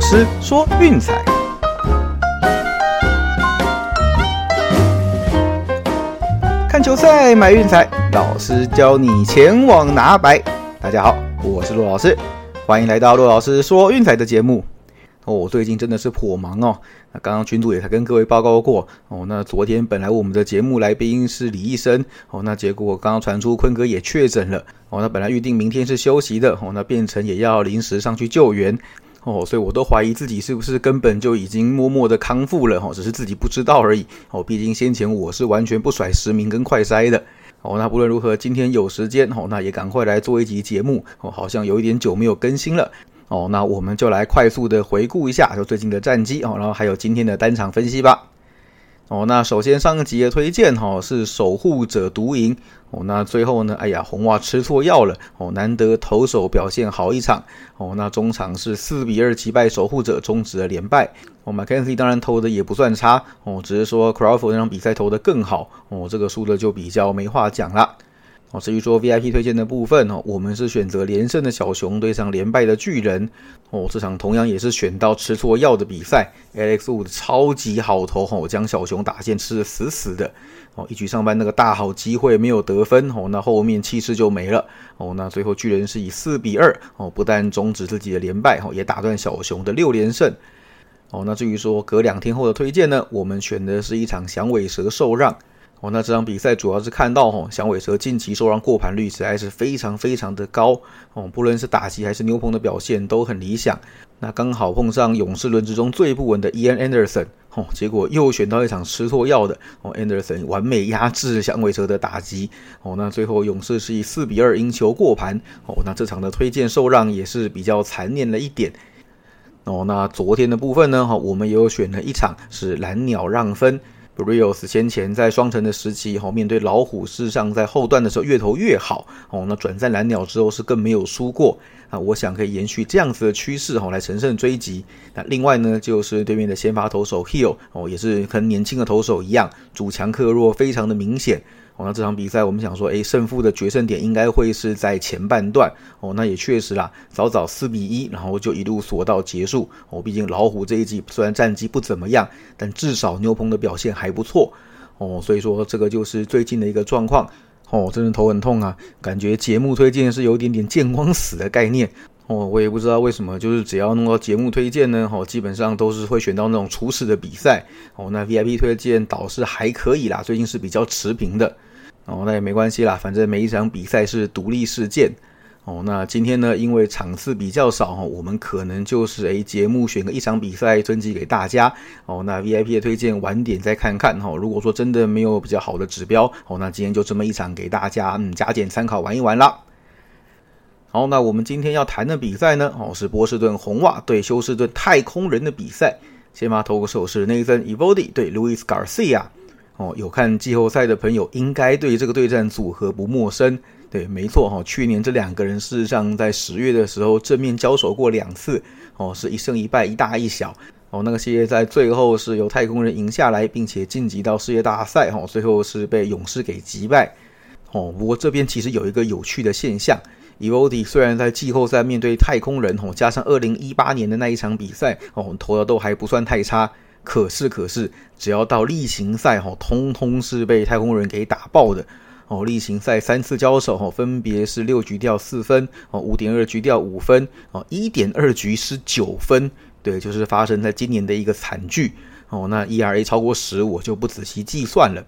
老师说运彩，看球赛买运彩，老师教你前往拿白。大家好，我是陆老师，欢迎来到陆老师说运彩的节目。哦，我最近真的是颇忙哦。那刚刚群主也才跟各位报告过哦。那昨天本来我们的节目来宾是李医生哦，那结果刚刚传出坤哥也确诊了哦。那本来预定明天是休息的哦，那变成也要临时上去救援哦。所以我都怀疑自己是不是根本就已经默默的康复了哦，只是自己不知道而已哦。毕竟先前我是完全不甩实名跟快筛的哦。那不论如何，今天有时间哦，那也赶快来做一集节目哦。好像有一点久没有更新了。哦，那我们就来快速的回顾一下就最近的战绩哦，然后还有今天的单场分析吧。哦，那首先上个集的推荐哈是守护者独赢。哦，那最后呢，哎呀红袜吃错药了。哦，难得投手表现好一场。哦，那中场是四比二击败守护者，终止了连败。哦，McKenzie 当然投的也不算差。哦，只是说 Crawford 那场比赛投的更好。哦，这个输的就比较没话讲了。哦，至于说 VIP 推荐的部分哦，我们是选择连胜的小熊对上连败的巨人哦，这场同样也是选到吃错药的比赛，Alex Wood 超级好投哦，将小熊打线吃的死死的哦，一局上班那个大好机会没有得分哦，那后面气势就没了哦，那最后巨人是以四比二哦，不但终止自己的连败哦，也打断小熊的六连胜哦，那至于说隔两天后的推荐呢，我们选的是一场响尾蛇受让。哦，那这场比赛主要是看到吼，响尾蛇近期受让过盘率实在是非常非常的高哦，不论是打击还是牛棚的表现都很理想。那刚好碰上勇士轮之中最不稳的 Ian Anderson，哦，结果又选到一场吃错药的哦，Anderson 完美压制响尾蛇的打击哦，那最后勇士是以四比二赢球过盘哦，那这场的推荐受让也是比较残念了一点哦。那昨天的部分呢，哈，我们也有选了一场是蓝鸟让分。Brios 先前在双城的时期，哈，面对老虎，事实上在后段的时候越投越好，哦，那转战蓝鸟之后是更没有输过啊。我想可以延续这样子的趋势，哈，来乘胜追击。那另外呢，就是对面的先发投手 Hill，哦，也是跟年轻的投手一样，主强克弱，非常的明显。那这场比赛我们想说，诶，胜负的决胜点应该会是在前半段。哦，那也确实啦，早早四比一，然后就一路锁到结束。哦，毕竟老虎这一季虽然战绩不怎么样，但至少牛棚的表现还不错。哦，所以说这个就是最近的一个状况。哦，真的头很痛啊，感觉节目推荐是有点点见光死的概念。哦，我也不知道为什么，就是只要弄到节目推荐呢，哦，基本上都是会选到那种初始的比赛。哦，那 VIP 推荐倒是还可以啦，最近是比较持平的。哦，那也没关系啦，反正每一场比赛是独立事件。哦，那今天呢，因为场次比较少哈，我们可能就是诶节目选个一场比赛征集给大家。哦，那 VIP 的推荐晚点再看看哈。如果说真的没有比较好的指标，哦，那今天就这么一场给大家嗯加减参考玩一玩啦。好，那我们今天要谈的比赛呢，哦是波士顿红袜对休斯顿太空人的比赛。先发投手是 Nathan Evody 对 Louis Garcia。哦，有看季后赛的朋友应该对这个对战组合不陌生。对，没错哈，去年这两个人事实上在十月的时候正面交手过两次，哦，是一胜一败，一大一小。哦，那个系列赛最后是由太空人赢下来，并且晋级到世界大赛。哈，最后是被勇士给击败。哦，不过这边其实有一个有趣的现象，Evody 虽然在季后赛面对太空人，哦，加上二零一八年的那一场比赛，哦，投的都还不算太差。可是，可是，只要到例行赛哈，通通是被太空人给打爆的哦。例行赛三次交手哈，分别是六局掉四分哦，五点二局掉五分哦，一点二局失九分。对，就是发生在今年的一个惨剧哦。那 ERA 超过十，我就不仔细计算了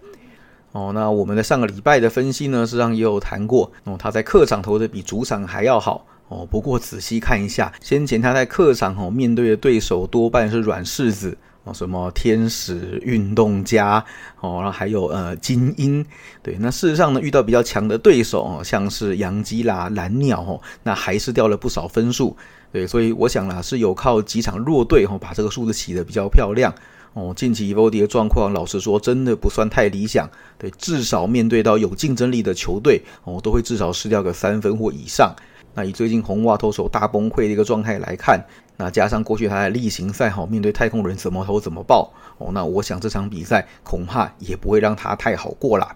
哦。那我们的上个礼拜的分析呢，实际上也有谈过哦，他在客场投的比主场还要好哦。不过仔细看一下，先前他在客场哦面对的对手多半是软柿子。哦，什么天使运动家哦，然后还有呃精英，对，那事实上呢，遇到比较强的对手哦，像是洋基啦、蓝鸟哦，那还是掉了不少分数，对，所以我想啦，是有靠几场弱队哦，把这个数字起得比较漂亮哦。近期 Evody 的状况，老实说，真的不算太理想，对，至少面对到有竞争力的球队哦，都会至少失掉个三分或以上。那以最近红袜投手大崩溃的一个状态来看。那加上过去他在例行赛哈面对太空人怎么投怎么爆哦，那我想这场比赛恐怕也不会让他太好过啦。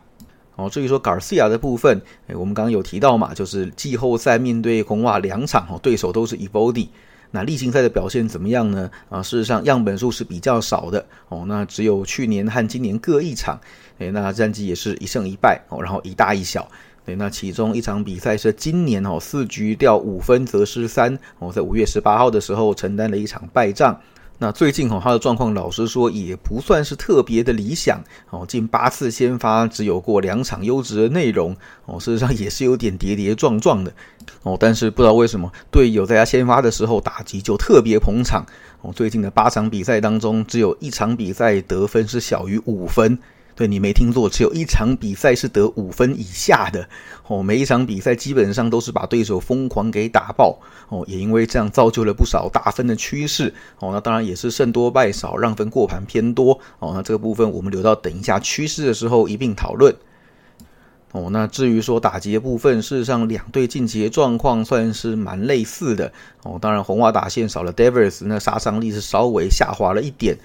哦。至于说 Garcia 的部分，哎，我们刚刚有提到嘛，就是季后赛面对红袜两场哦，对手都是 Evody。那例行赛的表现怎么样呢？啊，事实上样本数是比较少的哦，那只有去年和今年各一场，诶，那战绩也是一胜一败哦，然后一大一小。对，那其中一场比赛是今年哦四局掉五分则失三哦，在五月十八号的时候承担了一场败仗。那最近哦他的状况，老实说也不算是特别的理想哦，近八次先发只有过两场优质的内容哦，事实上也是有点跌跌撞撞的哦。但是不知道为什么队友在他先发的时候打击就特别捧场哦。最近的八场比赛当中，只有一场比赛得分是小于五分。对你没听错，只有一场比赛是得五分以下的哦。每一场比赛基本上都是把对手疯狂给打爆哦，也因为这样造就了不少大分的趋势哦。那当然也是胜多败少，让分过盘偏多哦。那这个部分我们留到等一下趋势的时候一并讨论哦。那至于说打击的部分，事实上两队近期的状况算是蛮类似的哦。当然红袜打线少了 Davis，那杀伤力是稍微下滑了一点。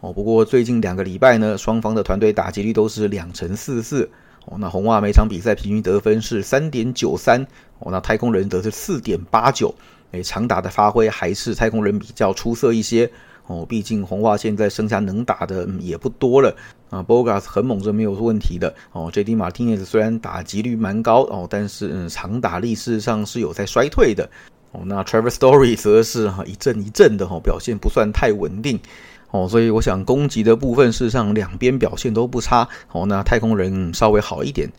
哦，不过最近两个礼拜呢，双方的团队打击率都是两成四四。哦，那红袜每场比赛平均得分是三点九三。哦，那太空人得是四点八九。诶，长打的发挥还是太空人比较出色一些。哦，毕竟红袜现在剩下能打的也不多了。啊，Bogas 很猛是没有问题的。哦，J.D. Martinez 虽然打击率蛮高哦，但是嗯，长打力事实上是有在衰退的。哦，那 Travis Story 则是哈一阵一阵的哈，表现不算太稳定。哦，所以我想攻击的部分，事实上两边表现都不差。哦，那太空人稍微好一点。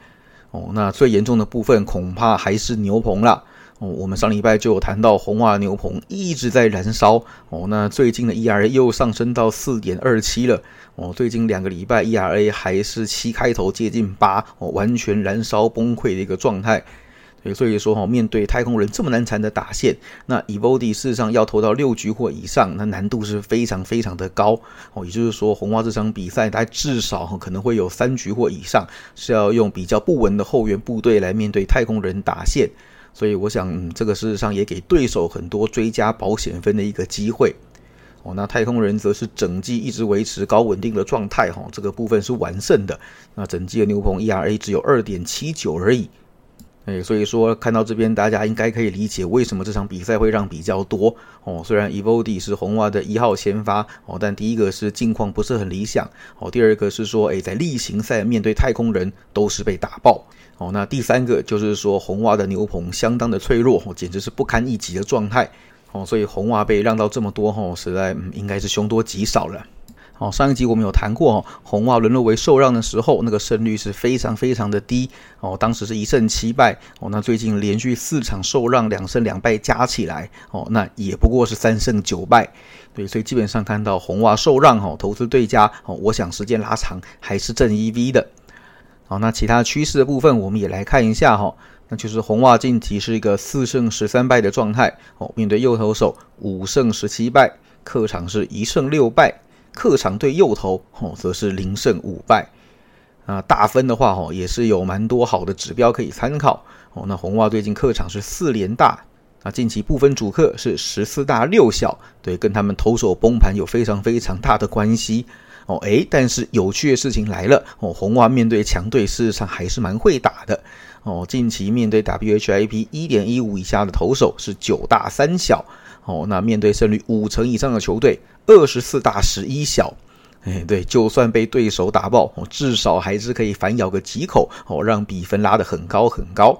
哦，那最严重的部分恐怕还是牛棚了。哦，我们上礼拜就有谈到红袜牛棚一直在燃烧。哦，那最近的 ERA 又上升到四点二七了。哦，最近两个礼拜 ERA 还是七开头接近八，哦，完全燃烧崩溃的一个状态。所以说哈，面对太空人这么难缠的打线，那 Evody 事实上要投到六局或以上，那难度是非常非常的高哦。也就是说，红袜这场比赛，它至少可能会有三局或以上是要用比较不稳的后援部队来面对太空人打线。所以我想，这个事实上也给对手很多追加保险分的一个机会哦。那太空人则是整季一直维持高稳定的状态哈，这个部分是完胜的。那整季的牛棚 ERA 只有二点七九而已。哎，所以说看到这边，大家应该可以理解为什么这场比赛会让比较多哦。虽然 Evody 是红袜的一号先发哦，但第一个是近况不是很理想哦，第二个是说，哎，在例行赛面对太空人都是被打爆哦。那第三个就是说，红袜的牛棚相当的脆弱哦，简直是不堪一击的状态哦。所以红袜被让到这么多哦，实在嗯应该是凶多吉少了。哦，上一集我们有谈过哦，红袜沦落为受让的时候，那个胜率是非常非常的低哦，当时是一胜七败哦。那最近连续四场受让，两胜两败加起来哦，那也不过是三胜九败。对，所以基本上看到红袜受让哦，投资对家哦，我想时间拉长还是正 EV 的。好，那其他趋势的部分我们也来看一下哈，那就是红袜近期是一个四胜十三败的状态哦，面对右投手五胜十七败，客场是一胜六败。客场对右投哦，则是零胜五败啊。大分的话哦，也是有蛮多好的指标可以参考哦。那红袜最近客场是四连大啊，近期部分主客是十四大六小，对，跟他们投手崩盘有非常非常大的关系哦。诶，但是有趣的事情来了哦，红袜面对强队事实上还是蛮会打的哦。近期面对 WHIP 一点一五以下的投手是九大三小哦，那面对胜率五成以上的球队。二十四大十一小，哎，对，就算被对手打爆，哦，至少还是可以反咬个几口，哦，让比分拉得很高很高。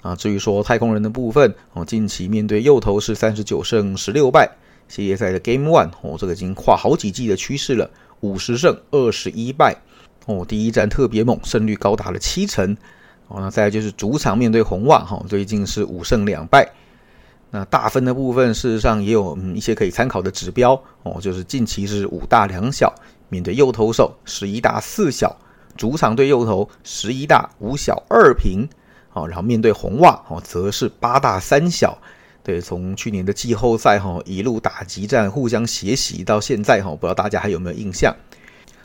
啊，至于说太空人的部分，哦，近期面对右投是三十九胜十六败，系列赛的 Game One，哦，这个已经跨好几季的趋势了，五十胜二十一败，哦，第一战特别猛，胜率高达了七成，哦，那再来就是主场面对红袜，哈，最近是五胜两败。那大分的部分，事实上也有嗯一些可以参考的指标哦，就是近期是五大两小，面对右投手十一大四小，主场对右投十一大五小二平，哦，然后面对红袜哦，则是八大三小，对，从去年的季后赛哈一路打击战互相血洗到现在哈，不知道大家还有没有印象？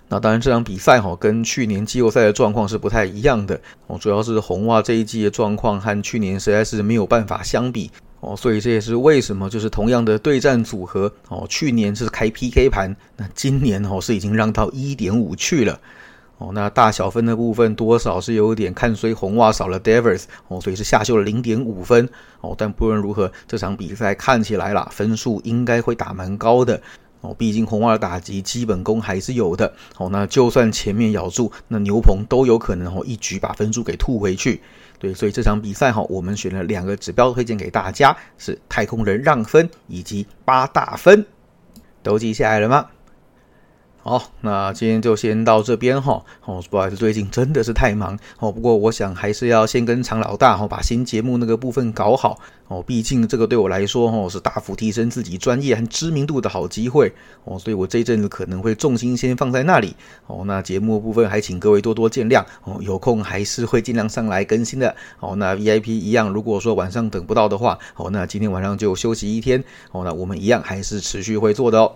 那当然这场比赛哈跟去年季后赛的状况是不太一样的哦，主要是红袜这一季的状况和去年实在是没有办法相比。哦，所以这也是为什么就是同样的对战组合哦，去年是开 PK 盘，那今年哦是已经让到一点五去了。哦，那大小分的部分多少是有点看衰红袜少了 Devers 哦，所以是下修了零点五分哦。但不论如何，这场比赛看起来啦，分数应该会打蛮高的哦。毕竟红袜的打击基本功还是有的哦。那就算前面咬住，那牛棚都有可能哦一举把分数给吐回去。对，所以这场比赛哈，我们选了两个指标推荐给大家，是太空人让分以及八大分，都记下来了吗？好，那今天就先到这边哈。哦，不好意思，最近真的是太忙哦。不过我想还是要先跟常老大哈，把新节目那个部分搞好哦。毕竟这个对我来说哈，是大幅提升自己专业和知名度的好机会哦。所以我这一阵子可能会重心先放在那里哦。那节目部分还请各位多多见谅哦。有空还是会尽量上来更新的哦。那 VIP 一样，如果说晚上等不到的话哦，那今天晚上就休息一天哦。那我们一样还是持续会做的哦。